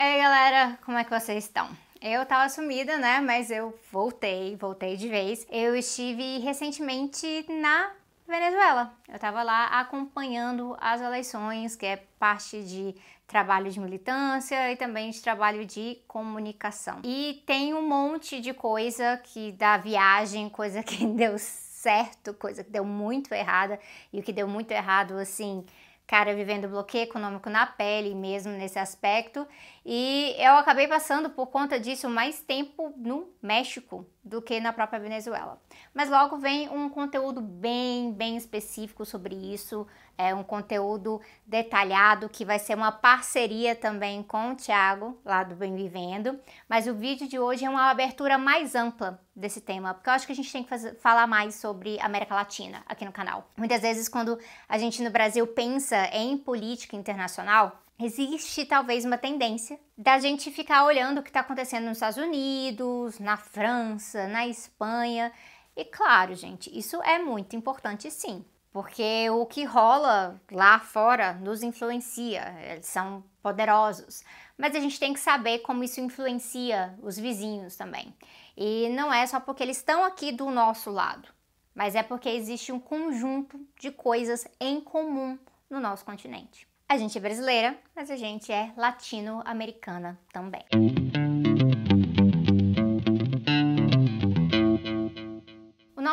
Ei galera, como é que vocês estão? Eu tava sumida, né? Mas eu voltei, voltei de vez. Eu estive recentemente na Venezuela. Eu tava lá acompanhando as eleições, que é parte de trabalho de militância e também de trabalho de comunicação. E tem um monte de coisa que da viagem, coisa que deu certo, coisa que deu muito errada e o que deu muito errado assim cara vivendo bloqueio econômico na pele mesmo nesse aspecto. E eu acabei passando por conta disso mais tempo no México do que na própria Venezuela. Mas logo vem um conteúdo bem, bem específico sobre isso, é um conteúdo detalhado que vai ser uma parceria também com o Thiago, lá do Bem Vivendo. Mas o vídeo de hoje é uma abertura mais ampla desse tema, porque eu acho que a gente tem que fazer, falar mais sobre América Latina aqui no canal. Muitas vezes, quando a gente no Brasil pensa em política internacional, existe talvez uma tendência da gente ficar olhando o que está acontecendo nos Estados Unidos, na França, na Espanha. E claro, gente, isso é muito importante sim porque o que rola lá fora nos influencia, eles são poderosos. Mas a gente tem que saber como isso influencia os vizinhos também. E não é só porque eles estão aqui do nosso lado, mas é porque existe um conjunto de coisas em comum no nosso continente. A gente é brasileira, mas a gente é latino-americana também.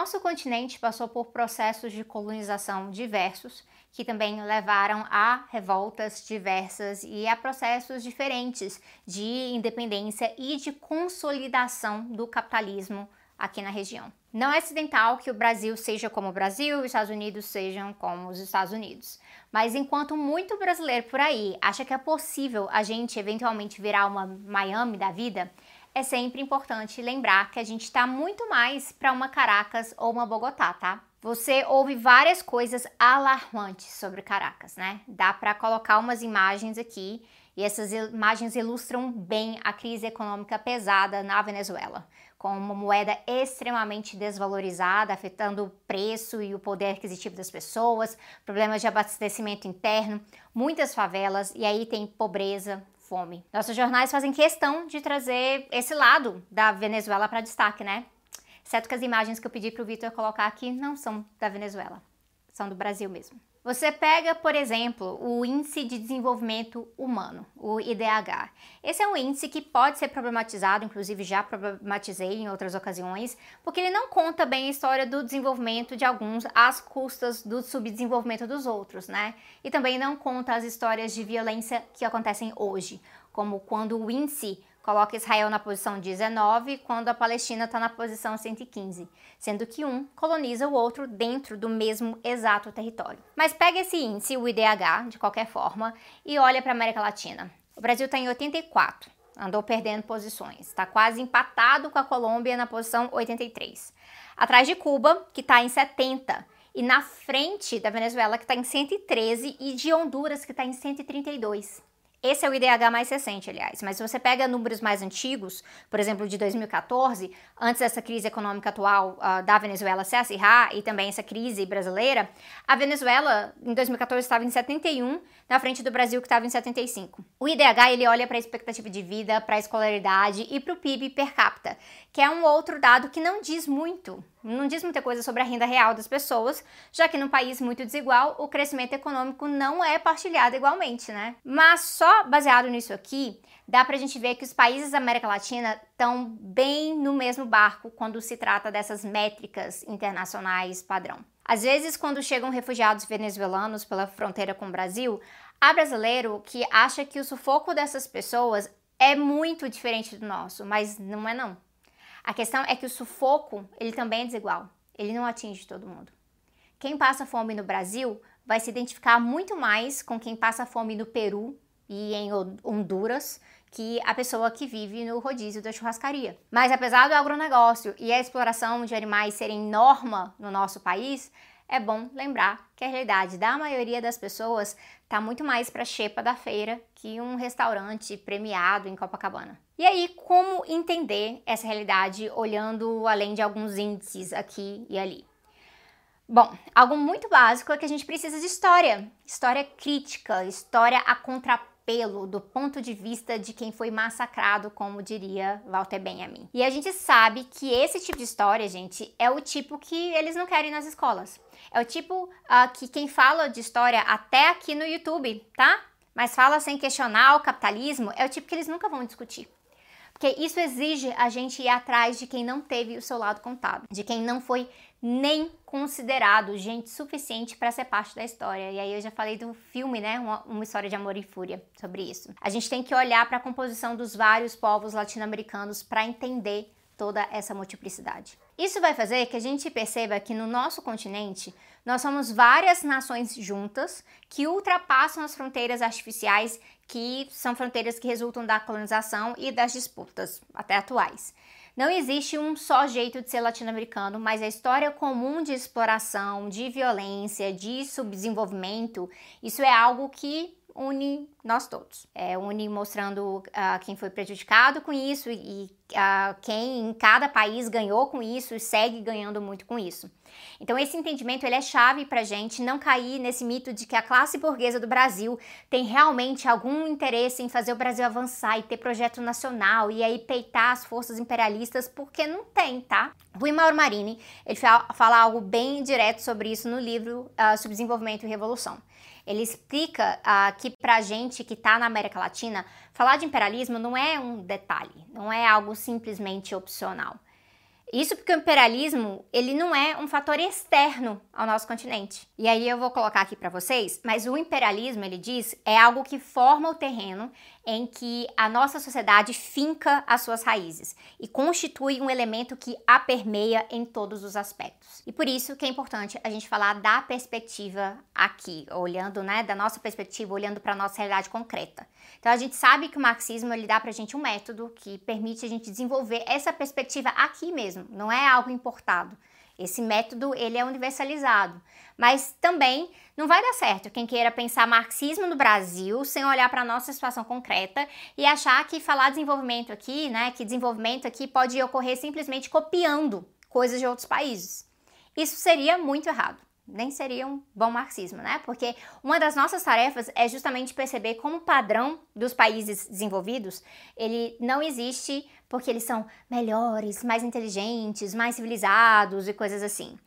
Nosso continente passou por processos de colonização diversos, que também levaram a revoltas diversas e a processos diferentes de independência e de consolidação do capitalismo aqui na região. Não é acidental que o Brasil seja como o Brasil os Estados Unidos sejam como os Estados Unidos. Mas enquanto muito brasileiro por aí acha que é possível a gente eventualmente virar uma Miami da vida, é sempre importante lembrar que a gente está muito mais para uma Caracas ou uma Bogotá, tá? Você ouve várias coisas alarmantes sobre Caracas, né? Dá para colocar umas imagens aqui e essas imagens ilustram bem a crise econômica pesada na Venezuela, com uma moeda extremamente desvalorizada, afetando o preço e o poder aquisitivo das pessoas, problemas de abastecimento interno, muitas favelas e aí tem pobreza, fome. Nossos jornais fazem questão de trazer esse lado da Venezuela para destaque, né? Exceto que as imagens que eu pedi para o Vitor colocar aqui não são da Venezuela, são do Brasil mesmo. Você pega, por exemplo, o Índice de Desenvolvimento Humano, o IDH. Esse é um índice que pode ser problematizado, inclusive já problematizei em outras ocasiões, porque ele não conta bem a história do desenvolvimento de alguns às custas do subdesenvolvimento dos outros, né? E também não conta as histórias de violência que acontecem hoje, como quando o índice coloca Israel na posição 19, quando a Palestina está na posição 115, sendo que um coloniza o outro dentro do mesmo exato território. Mas pega esse índice, o IDH, de qualquer forma, e olha para a América Latina. O Brasil está em 84, andou perdendo posições, está quase empatado com a Colômbia na posição 83. Atrás de Cuba, que está em 70, e na frente da Venezuela, que está em 113, e de Honduras, que está em 132. Esse é o IDH mais recente, aliás, mas se você pega números mais antigos, por exemplo, de 2014, antes dessa crise econômica atual uh, da Venezuela se acirrar e também essa crise brasileira, a Venezuela em 2014 estava em 71, na frente do Brasil que estava em 75. O IDH ele olha para a expectativa de vida, para a escolaridade e para o PIB per capita, que é um outro dado que não diz muito não diz muita coisa sobre a renda real das pessoas, já que num país muito desigual, o crescimento econômico não é partilhado igualmente, né? Mas só baseado nisso aqui, dá pra gente ver que os países da América Latina estão bem no mesmo barco quando se trata dessas métricas internacionais padrão. Às vezes, quando chegam refugiados venezuelanos pela fronteira com o Brasil, há brasileiro que acha que o sufoco dessas pessoas é muito diferente do nosso, mas não é não. A questão é que o sufoco, ele também é desigual. Ele não atinge todo mundo. Quem passa fome no Brasil vai se identificar muito mais com quem passa fome no Peru e em Honduras que a pessoa que vive no rodízio da churrascaria. Mas apesar do agronegócio e a exploração de animais serem norma no nosso país, é bom lembrar que a realidade da maioria das pessoas está muito mais para a xepa da feira que um restaurante premiado em Copacabana. E aí, como entender essa realidade olhando além de alguns índices aqui e ali? Bom, algo muito básico é que a gente precisa de história, história crítica, história a contrapor atropelo do ponto de vista de quem foi massacrado, como diria Walter Benjamin. E a gente sabe que esse tipo de história, gente, é o tipo que eles não querem nas escolas. É o tipo uh, que quem fala de história até aqui no YouTube, tá? Mas fala sem questionar o capitalismo, é o tipo que eles nunca vão discutir. Porque isso exige a gente ir atrás de quem não teve o seu lado contado, de quem não foi nem considerado gente suficiente para ser parte da história. E aí eu já falei do filme, né, uma, uma história de amor e fúria sobre isso. A gente tem que olhar para a composição dos vários povos latino-americanos para entender toda essa multiplicidade. Isso vai fazer que a gente perceba que no nosso continente nós somos várias nações juntas que ultrapassam as fronteiras artificiais, que são fronteiras que resultam da colonização e das disputas até atuais. Não existe um só jeito de ser latino-americano, mas a história comum de exploração, de violência, de subdesenvolvimento, isso é algo que une nós todos. É, une mostrando uh, quem foi prejudicado com isso e uh, quem em cada país ganhou com isso e segue ganhando muito com isso. Então esse entendimento ele é chave para gente não cair nesse mito de que a classe burguesa do Brasil tem realmente algum interesse em fazer o Brasil avançar e ter projeto nacional e aí peitar as forças imperialistas, porque não tem, tá? Rui Mauro Marini ele fala algo bem direto sobre isso no livro uh, Subdesenvolvimento e Revolução. Ele explica uh, que para gente que está na América Latina, falar de imperialismo não é um detalhe, não é algo simplesmente opcional. Isso porque o imperialismo, ele não é um fator externo ao nosso continente. E aí eu vou colocar aqui para vocês, mas o imperialismo, ele diz, é algo que forma o terreno em que a nossa sociedade finca as suas raízes e constitui um elemento que a permeia em todos os aspectos. E por isso que é importante a gente falar da perspectiva aqui, olhando, né, da nossa perspectiva, olhando para a nossa realidade concreta. Então a gente sabe que o marxismo ele dá para a gente um método que permite a gente desenvolver essa perspectiva aqui mesmo, não é algo importado. Esse método ele é universalizado, mas também não vai dar certo quem queira pensar marxismo no Brasil sem olhar para a nossa situação concreta e achar que falar desenvolvimento aqui, né, que desenvolvimento aqui pode ocorrer simplesmente copiando coisas de outros países. Isso seria muito errado. Nem seria um bom marxismo, né? Porque uma das nossas tarefas é justamente perceber como o padrão dos países desenvolvidos, ele não existe porque eles são melhores, mais inteligentes, mais civilizados e coisas assim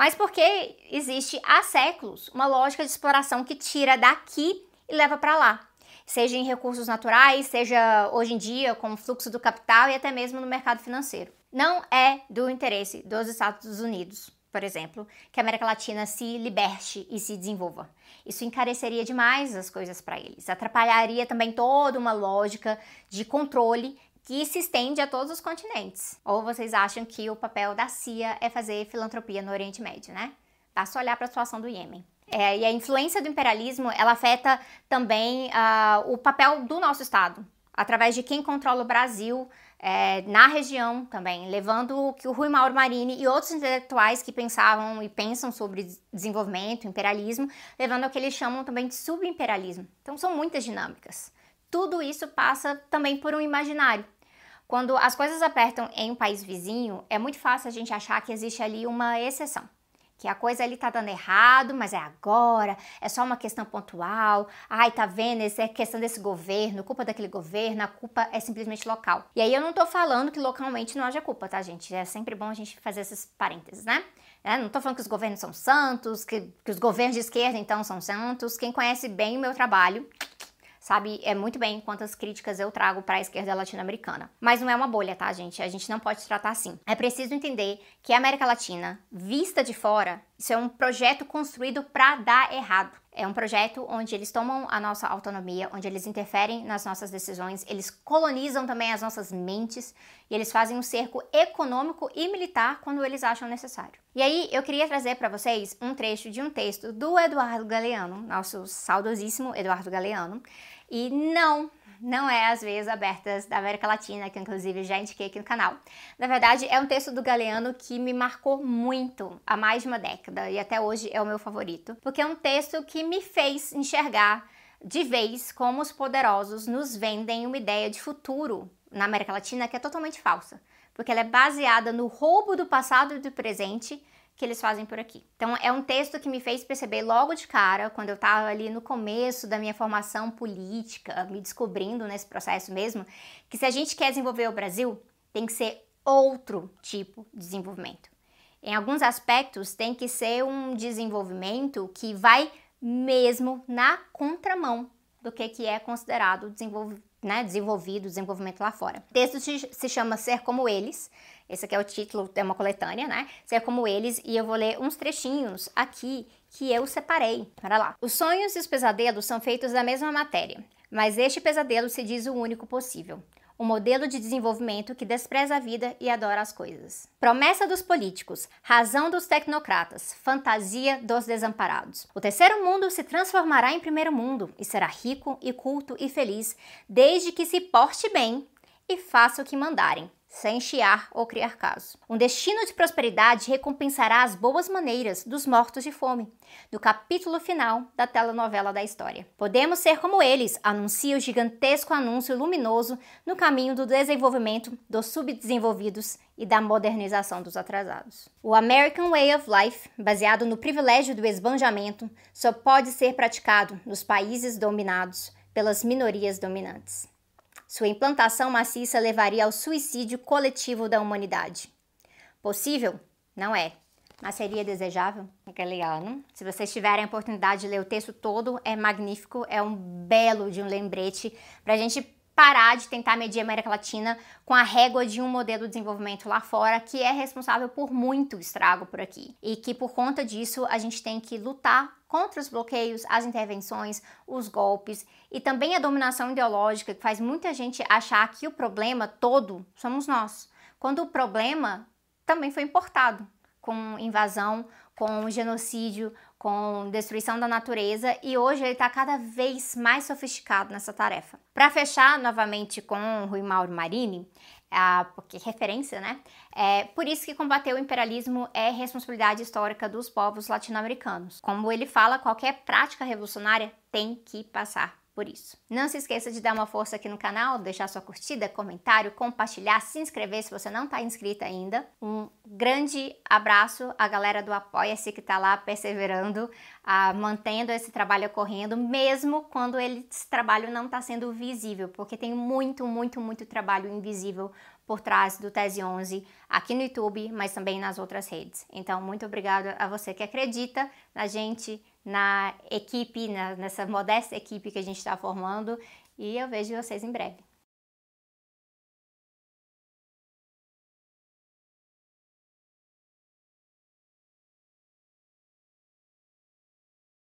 mas porque existe há séculos uma lógica de exploração que tira daqui e leva para lá. Seja em recursos naturais, seja hoje em dia com o fluxo do capital e até mesmo no mercado financeiro. Não é do interesse dos Estados Unidos, por exemplo, que a América Latina se liberte e se desenvolva. Isso encareceria demais as coisas para eles, atrapalharia também toda uma lógica de controle que se estende a todos os continentes. Ou vocês acham que o papel da CIA é fazer filantropia no Oriente Médio, né? Basta olhar para a situação do Iêmen. É, e a influência do imperialismo, ela afeta também uh, o papel do nosso Estado, através de quem controla o Brasil é, na região também, levando que o Rui Mauro Marini e outros intelectuais que pensavam e pensam sobre desenvolvimento, imperialismo, levando ao que eles chamam também de subimperialismo. Então são muitas dinâmicas. Tudo isso passa também por um imaginário. Quando as coisas apertam em um país vizinho, é muito fácil a gente achar que existe ali uma exceção. Que a coisa ali tá dando errado, mas é agora, é só uma questão pontual. Ai, tá vendo? Essa é questão desse governo, culpa daquele governo, a culpa é simplesmente local. E aí eu não tô falando que localmente não haja culpa, tá, gente? É sempre bom a gente fazer esses parênteses, né? É, não tô falando que os governos são santos, que, que os governos de esquerda então são santos. Quem conhece bem o meu trabalho sabe é muito bem quantas críticas eu trago para a esquerda latino-americana. Mas não é uma bolha, tá, gente? A gente não pode tratar assim. É preciso entender que a América Latina, vista de fora, isso é um projeto construído para dar errado. É um projeto onde eles tomam a nossa autonomia, onde eles interferem nas nossas decisões, eles colonizam também as nossas mentes e eles fazem um cerco econômico e militar quando eles acham necessário. E aí eu queria trazer para vocês um trecho de um texto do Eduardo Galeano, nosso saudosíssimo Eduardo Galeano, e não, não é as veias abertas da América Latina, que eu, inclusive já indiquei aqui no canal. Na verdade, é um texto do Galeano que me marcou muito há mais de uma década e até hoje é o meu favorito, porque é um texto que me fez enxergar de vez como os poderosos nos vendem uma ideia de futuro na América Latina que é totalmente falsa, porque ela é baseada no roubo do passado e do presente que eles fazem por aqui. Então, é um texto que me fez perceber logo de cara, quando eu estava ali no começo da minha formação política, me descobrindo nesse processo mesmo, que se a gente quer desenvolver o Brasil, tem que ser outro tipo de desenvolvimento. Em alguns aspectos, tem que ser um desenvolvimento que vai mesmo na contramão do que, que é considerado desenvolvimento né, desenvolvido, desenvolvimento lá fora. O texto se chama Ser Como Eles, esse aqui é o título, é uma coletânea, né? Ser Como Eles, e eu vou ler uns trechinhos aqui que eu separei. Para lá. Os sonhos e os pesadelos são feitos da mesma matéria, mas este pesadelo se diz o único possível um modelo de desenvolvimento que despreza a vida e adora as coisas. Promessa dos políticos, razão dos tecnocratas, fantasia dos desamparados. O terceiro mundo se transformará em primeiro mundo e será rico e culto e feliz, desde que se porte bem e faça o que mandarem sem chiar ou criar caso. Um destino de prosperidade recompensará as boas maneiras dos mortos de fome, do capítulo final da telenovela da história. Podemos ser como eles, anuncia o gigantesco anúncio luminoso no caminho do desenvolvimento dos subdesenvolvidos e da modernização dos atrasados. O American Way of Life, baseado no privilégio do esbanjamento, só pode ser praticado nos países dominados pelas minorias dominantes. Sua implantação maciça levaria ao suicídio coletivo da humanidade. Possível? Não é. Mas seria desejável? É legal, não? Se vocês tiverem a oportunidade de ler o texto todo, é magnífico, é um belo de um lembrete para a gente parar de tentar medir a América Latina com a régua de um modelo de desenvolvimento lá fora que é responsável por muito estrago por aqui. E que por conta disso a gente tem que lutar contra os bloqueios, as intervenções, os golpes e também a dominação ideológica que faz muita gente achar que o problema todo somos nós, quando o problema também foi importado com invasão, com genocídio, com destruição da natureza e hoje ele está cada vez mais sofisticado nessa tarefa. Para fechar novamente com Rui Mauro Marini, ah, porque referência, né? É por isso que combater o imperialismo é responsabilidade histórica dos povos latino-americanos. Como ele fala, qualquer prática revolucionária tem que passar por isso. Não se esqueça de dar uma força aqui no canal, deixar sua curtida, comentário, compartilhar, se inscrever se você não está inscrito ainda. Um grande abraço à galera do Apoia-se que está lá perseverando, mantendo esse trabalho ocorrendo, mesmo quando esse trabalho não está sendo visível, porque tem muito, muito, muito trabalho invisível por trás do Tese 11 aqui no YouTube, mas também nas outras redes. Então, muito obrigada a você que acredita na gente, na equipe, na, nessa modesta equipe que a gente está formando e eu vejo vocês em breve.